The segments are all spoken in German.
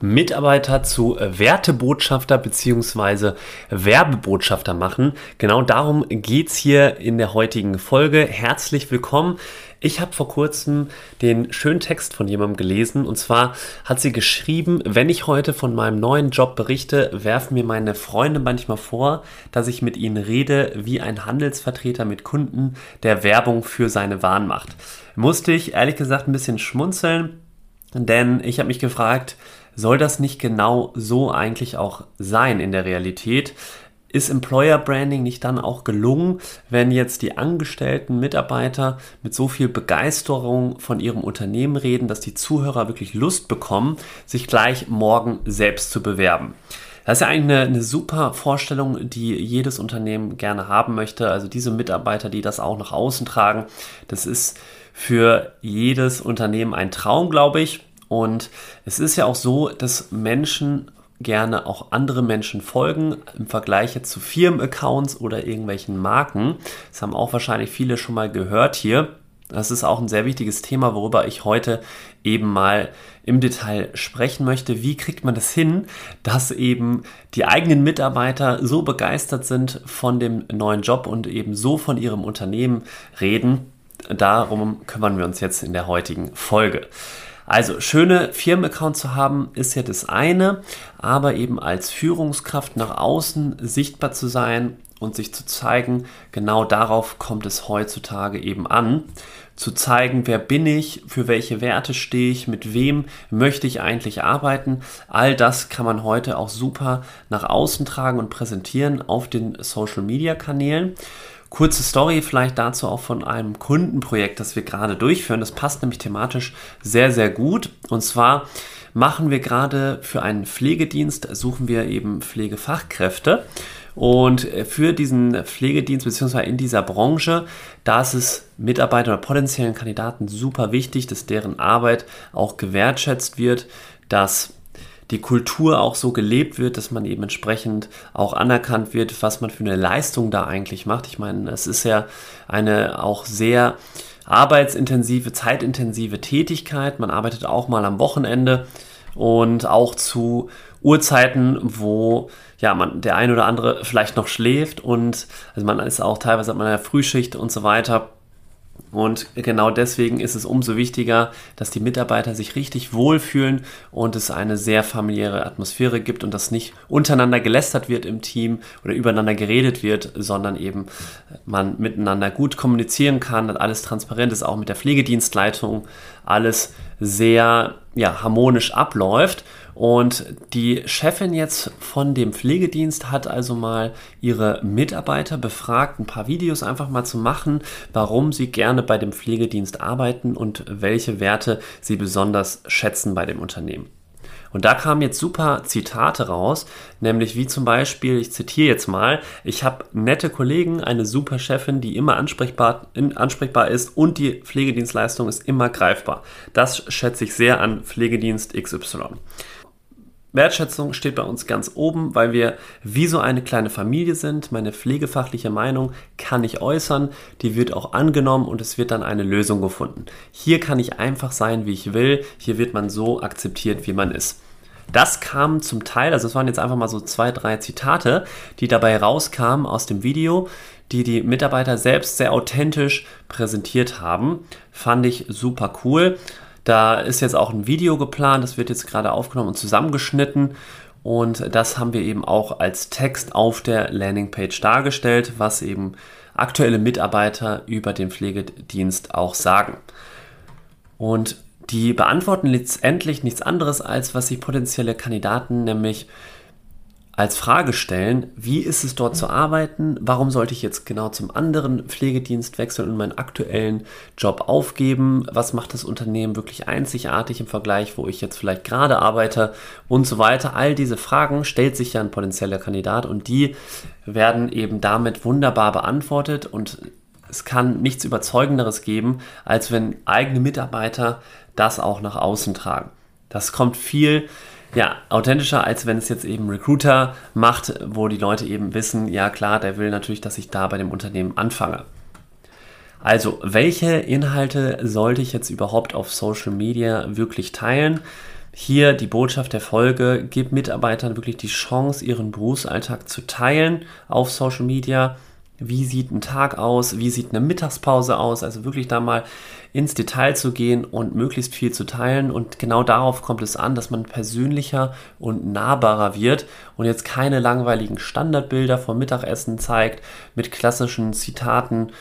Mitarbeiter zu Wertebotschafter bzw. Werbebotschafter machen. Genau darum geht es hier in der heutigen Folge. Herzlich willkommen. Ich habe vor kurzem den schönen Text von jemandem gelesen und zwar hat sie geschrieben, wenn ich heute von meinem neuen Job berichte, werfen mir meine Freunde manchmal vor, dass ich mit ihnen rede wie ein Handelsvertreter mit Kunden, der Werbung für seine Waren macht. Musste ich ehrlich gesagt ein bisschen schmunzeln, denn ich habe mich gefragt, soll das nicht genau so eigentlich auch sein in der Realität? Ist Employer Branding nicht dann auch gelungen, wenn jetzt die angestellten Mitarbeiter mit so viel Begeisterung von ihrem Unternehmen reden, dass die Zuhörer wirklich Lust bekommen, sich gleich morgen selbst zu bewerben? Das ist ja eigentlich eine, eine, super Vorstellung, die jedes Unternehmen gerne haben möchte. Also diese Mitarbeiter, die das auch nach außen tragen, das ist für jedes Unternehmen ein Traum, glaube ich. Und es ist ja auch so, dass Menschen gerne auch andere Menschen folgen im Vergleich jetzt zu Firmenaccounts oder irgendwelchen Marken. Das haben auch wahrscheinlich viele schon mal gehört hier. Das ist auch ein sehr wichtiges Thema, worüber ich heute eben mal im Detail sprechen möchte. Wie kriegt man das hin, dass eben die eigenen Mitarbeiter so begeistert sind von dem neuen Job und eben so von ihrem Unternehmen reden? Darum kümmern wir uns jetzt in der heutigen Folge. Also schöne Firmenaccounts zu haben ist ja das eine, aber eben als Führungskraft nach außen sichtbar zu sein und sich zu zeigen, genau darauf kommt es heutzutage eben an. Zu zeigen, wer bin ich, für welche Werte stehe ich, mit wem möchte ich eigentlich arbeiten. All das kann man heute auch super nach außen tragen und präsentieren auf den Social-Media-Kanälen. Kurze Story vielleicht dazu auch von einem Kundenprojekt, das wir gerade durchführen. Das passt nämlich thematisch sehr, sehr gut. Und zwar machen wir gerade für einen Pflegedienst, suchen wir eben Pflegefachkräfte. Und für diesen Pflegedienst bzw. in dieser Branche, da ist es Mitarbeitern oder potenziellen Kandidaten super wichtig, dass deren Arbeit auch gewertschätzt wird, dass die Kultur auch so gelebt wird, dass man eben entsprechend auch anerkannt wird, was man für eine Leistung da eigentlich macht. Ich meine, es ist ja eine auch sehr arbeitsintensive, zeitintensive Tätigkeit. Man arbeitet auch mal am Wochenende und auch zu Uhrzeiten, wo ja, man, der ein oder andere vielleicht noch schläft und also man ist auch teilweise hat man ja Frühschicht und so weiter. Und genau deswegen ist es umso wichtiger, dass die Mitarbeiter sich richtig wohlfühlen und es eine sehr familiäre Atmosphäre gibt und dass nicht untereinander gelästert wird im Team oder übereinander geredet wird, sondern eben man miteinander gut kommunizieren kann, dass alles transparent ist, auch mit der Pflegedienstleitung alles sehr ja, harmonisch abläuft. Und die Chefin jetzt von dem Pflegedienst hat also mal ihre Mitarbeiter befragt, ein paar Videos einfach mal zu machen, warum sie gerne bei dem Pflegedienst arbeiten und welche Werte sie besonders schätzen bei dem Unternehmen. Und da kamen jetzt super Zitate raus, nämlich wie zum Beispiel, ich zitiere jetzt mal, ich habe nette Kollegen, eine super Chefin, die immer ansprechbar, ansprechbar ist und die Pflegedienstleistung ist immer greifbar. Das schätze ich sehr an Pflegedienst XY. Wertschätzung steht bei uns ganz oben, weil wir wie so eine kleine Familie sind. Meine pflegefachliche Meinung kann ich äußern, die wird auch angenommen und es wird dann eine Lösung gefunden. Hier kann ich einfach sein, wie ich will. Hier wird man so akzeptiert, wie man ist. Das kam zum Teil, also es waren jetzt einfach mal so zwei, drei Zitate, die dabei rauskamen aus dem Video, die die Mitarbeiter selbst sehr authentisch präsentiert haben. Fand ich super cool. Da ist jetzt auch ein Video geplant, das wird jetzt gerade aufgenommen und zusammengeschnitten. Und das haben wir eben auch als Text auf der Landingpage dargestellt, was eben aktuelle Mitarbeiter über den Pflegedienst auch sagen. Und die beantworten letztendlich nichts anderes, als was sich potenzielle Kandidaten nämlich als Frage stellen, wie ist es dort zu arbeiten? Warum sollte ich jetzt genau zum anderen Pflegedienst wechseln und meinen aktuellen Job aufgeben? Was macht das Unternehmen wirklich einzigartig im Vergleich, wo ich jetzt vielleicht gerade arbeite und so weiter? All diese Fragen stellt sich ja ein potenzieller Kandidat und die werden eben damit wunderbar beantwortet und es kann nichts Überzeugenderes geben, als wenn eigene Mitarbeiter das auch nach außen tragen. Das kommt viel ja, authentischer, als wenn es jetzt eben Recruiter macht, wo die Leute eben wissen, ja klar, der will natürlich, dass ich da bei dem Unternehmen anfange. Also, welche Inhalte sollte ich jetzt überhaupt auf Social Media wirklich teilen? Hier die Botschaft der Folge, gib Mitarbeitern wirklich die Chance, ihren Berufsalltag zu teilen auf Social Media wie sieht ein Tag aus, wie sieht eine Mittagspause aus, also wirklich da mal ins Detail zu gehen und möglichst viel zu teilen. Und genau darauf kommt es an, dass man persönlicher und nahbarer wird und jetzt keine langweiligen Standardbilder vom Mittagessen zeigt mit klassischen Zitaten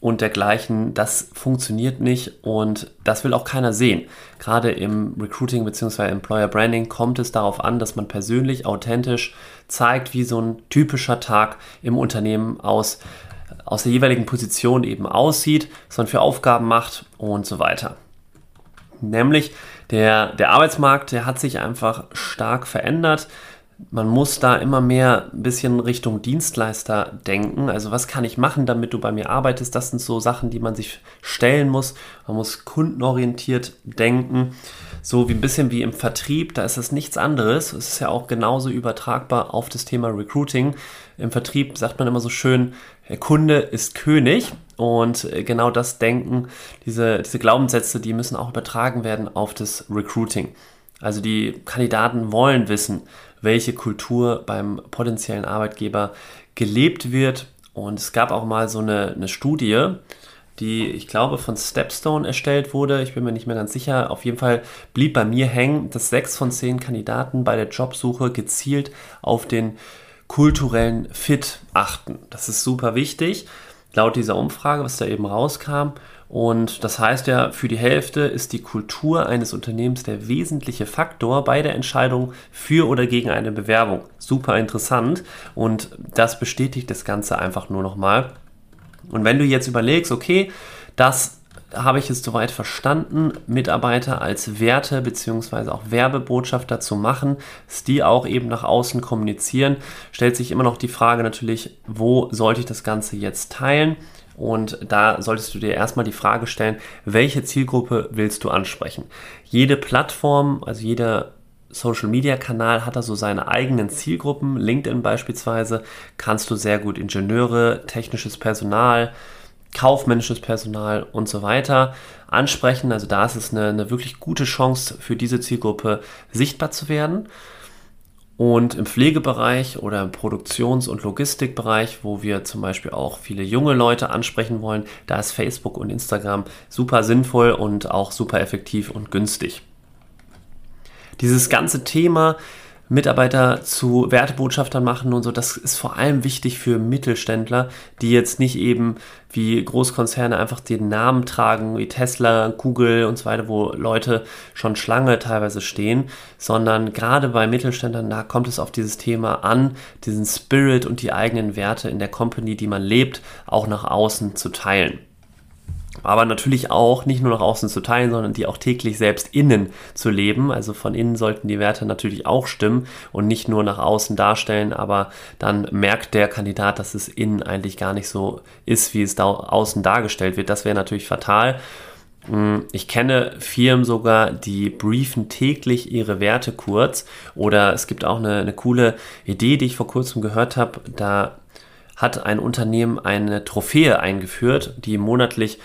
und dergleichen, das funktioniert nicht und das will auch keiner sehen. Gerade im Recruiting bzw. Employer Branding kommt es darauf an, dass man persönlich, authentisch zeigt, wie so ein typischer Tag im Unternehmen aus, aus der jeweiligen Position eben aussieht, was man für Aufgaben macht und so weiter. Nämlich der, der Arbeitsmarkt, der hat sich einfach stark verändert man muss da immer mehr ein bisschen Richtung Dienstleister denken. Also was kann ich machen, damit du bei mir arbeitest? Das sind so Sachen, die man sich stellen muss. Man muss kundenorientiert denken. So wie ein bisschen wie im Vertrieb, da ist es nichts anderes. Es ist ja auch genauso übertragbar auf das Thema Recruiting. Im Vertrieb sagt man immer so schön, der Kunde ist König. Und genau das Denken, diese, diese Glaubenssätze, die müssen auch übertragen werden auf das Recruiting. Also die Kandidaten wollen wissen, welche Kultur beim potenziellen Arbeitgeber gelebt wird. Und es gab auch mal so eine, eine Studie, die ich glaube von Stepstone erstellt wurde. Ich bin mir nicht mehr ganz sicher. Auf jeden Fall blieb bei mir hängen, dass sechs von zehn Kandidaten bei der Jobsuche gezielt auf den kulturellen Fit achten. Das ist super wichtig. Laut dieser Umfrage, was da eben rauskam, und das heißt ja, für die Hälfte ist die Kultur eines Unternehmens der wesentliche Faktor bei der Entscheidung für oder gegen eine Bewerbung. Super interessant und das bestätigt das Ganze einfach nur nochmal. Und wenn du jetzt überlegst, okay, das habe ich es soweit verstanden, Mitarbeiter als Werte bzw. auch Werbebotschafter zu machen, dass die auch eben nach außen kommunizieren, stellt sich immer noch die Frage natürlich, wo sollte ich das Ganze jetzt teilen? Und da solltest du dir erstmal die Frage stellen, welche Zielgruppe willst du ansprechen? Jede Plattform, also jeder Social Media Kanal hat da so seine eigenen Zielgruppen. LinkedIn beispielsweise kannst du sehr gut Ingenieure, technisches Personal, kaufmännisches Personal und so weiter ansprechen. Also da ist es eine, eine wirklich gute Chance für diese Zielgruppe sichtbar zu werden. Und im Pflegebereich oder im Produktions- und Logistikbereich, wo wir zum Beispiel auch viele junge Leute ansprechen wollen, da ist Facebook und Instagram super sinnvoll und auch super effektiv und günstig. Dieses ganze Thema Mitarbeiter zu Wertebotschaftern machen und so. Das ist vor allem wichtig für Mittelständler, die jetzt nicht eben wie Großkonzerne einfach den Namen tragen, wie Tesla, Google und so weiter, wo Leute schon Schlange teilweise stehen, sondern gerade bei Mittelständlern, da kommt es auf dieses Thema an, diesen Spirit und die eigenen Werte in der Company, die man lebt, auch nach außen zu teilen aber natürlich auch nicht nur nach außen zu teilen, sondern die auch täglich selbst innen zu leben. Also von innen sollten die Werte natürlich auch stimmen und nicht nur nach außen darstellen, aber dann merkt der Kandidat, dass es innen eigentlich gar nicht so ist, wie es da außen dargestellt wird. Das wäre natürlich fatal. Hm, ich kenne Firmen sogar, die briefen täglich ihre Werte kurz. Oder es gibt auch eine, eine coole Idee, die ich vor kurzem gehört habe. Da hat ein Unternehmen eine Trophäe eingeführt, die monatlich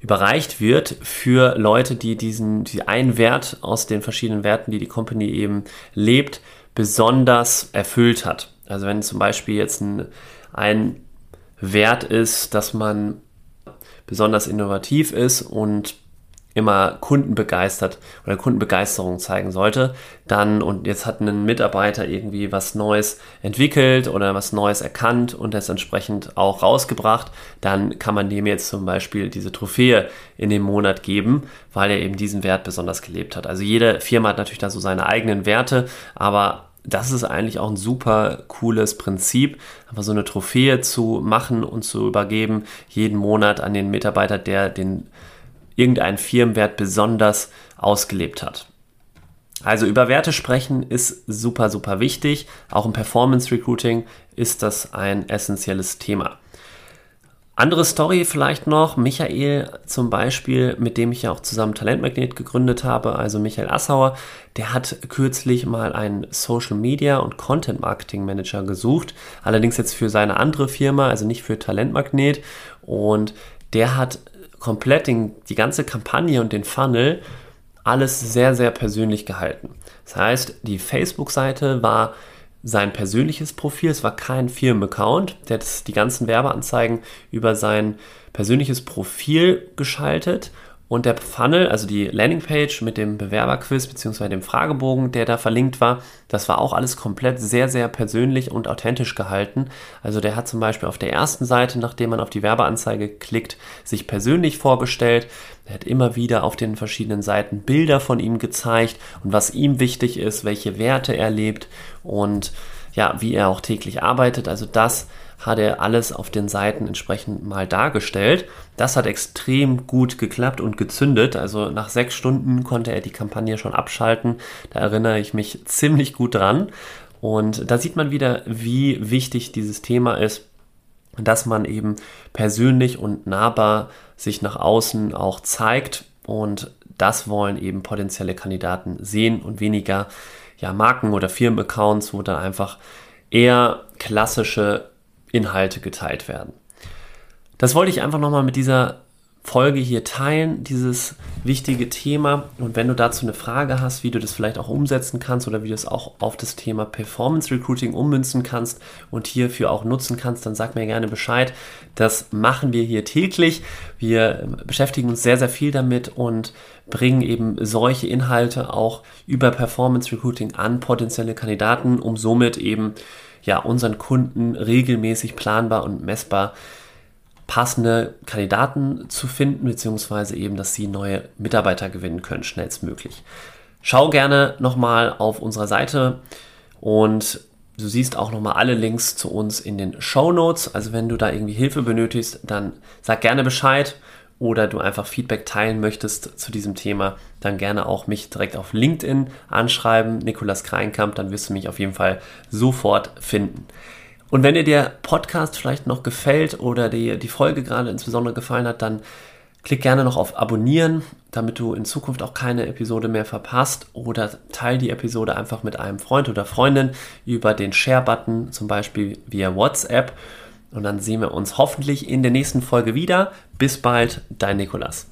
überreicht wird für Leute, die diesen, die einen Wert aus den verschiedenen Werten, die die Company eben lebt, besonders erfüllt hat. Also wenn zum Beispiel jetzt ein, ein Wert ist, dass man besonders innovativ ist und immer kundenbegeistert oder Kundenbegeisterung zeigen sollte, dann und jetzt hat ein Mitarbeiter irgendwie was Neues entwickelt oder was Neues erkannt und das entsprechend auch rausgebracht, dann kann man dem jetzt zum Beispiel diese Trophäe in dem Monat geben, weil er eben diesen Wert besonders gelebt hat. Also jede Firma hat natürlich da so seine eigenen Werte, aber das ist eigentlich auch ein super cooles Prinzip, einfach so eine Trophäe zu machen und zu übergeben, jeden Monat an den Mitarbeiter, der den irgendeinen Firmenwert besonders ausgelebt hat. Also über Werte sprechen ist super, super wichtig. Auch im Performance Recruiting ist das ein essentielles Thema. Andere Story vielleicht noch, Michael zum Beispiel, mit dem ich ja auch zusammen Talentmagnet gegründet habe, also Michael Assauer, der hat kürzlich mal einen Social Media und Content Marketing Manager gesucht, allerdings jetzt für seine andere Firma, also nicht für Talentmagnet und der hat komplett den, die ganze Kampagne und den Funnel alles sehr, sehr persönlich gehalten. Das heißt, die Facebook-Seite war sein persönliches Profil. Es war kein Firmenaccount. Der hat die ganzen Werbeanzeigen über sein persönliches Profil geschaltet. Und der Funnel, also die Landingpage mit dem Bewerberquiz bzw. dem Fragebogen, der da verlinkt war, das war auch alles komplett sehr, sehr persönlich und authentisch gehalten. Also der hat zum Beispiel auf der ersten Seite, nachdem man auf die Werbeanzeige klickt, sich persönlich vorgestellt. Er hat immer wieder auf den verschiedenen Seiten Bilder von ihm gezeigt und was ihm wichtig ist, welche Werte er lebt und ja, wie er auch täglich arbeitet. Also das hat er alles auf den Seiten entsprechend mal dargestellt. Das hat extrem gut geklappt und gezündet. Also nach sechs Stunden konnte er die Kampagne schon abschalten. Da erinnere ich mich ziemlich gut dran. Und da sieht man wieder, wie wichtig dieses Thema ist, dass man eben persönlich und nahbar sich nach außen auch zeigt. Und das wollen eben potenzielle Kandidaten sehen und weniger ja, Marken- oder Firmenaccounts, wo dann einfach eher klassische Inhalte geteilt werden. Das wollte ich einfach nochmal mit dieser Folge hier teilen, dieses wichtige Thema. Und wenn du dazu eine Frage hast, wie du das vielleicht auch umsetzen kannst oder wie du es auch auf das Thema Performance Recruiting ummünzen kannst und hierfür auch nutzen kannst, dann sag mir gerne Bescheid. Das machen wir hier täglich. Wir beschäftigen uns sehr, sehr viel damit und bringen eben solche Inhalte auch über Performance Recruiting an potenzielle Kandidaten, um somit eben ja, unseren Kunden regelmäßig planbar und messbar passende Kandidaten zu finden, beziehungsweise eben, dass sie neue Mitarbeiter gewinnen können, schnellstmöglich. Schau gerne nochmal auf unserer Seite und du siehst auch nochmal alle Links zu uns in den Show Notes. Also wenn du da irgendwie Hilfe benötigst, dann sag gerne Bescheid oder du einfach Feedback teilen möchtest zu diesem Thema, dann gerne auch mich direkt auf LinkedIn anschreiben, Nikolas Kreinkamp, dann wirst du mich auf jeden Fall sofort finden. Und wenn dir der Podcast vielleicht noch gefällt oder dir die Folge gerade insbesondere gefallen hat, dann klick gerne noch auf Abonnieren, damit du in Zukunft auch keine Episode mehr verpasst oder teile die Episode einfach mit einem Freund oder Freundin über den Share-Button, zum Beispiel via WhatsApp. Und dann sehen wir uns hoffentlich in der nächsten Folge wieder. Bis bald, dein Nikolas.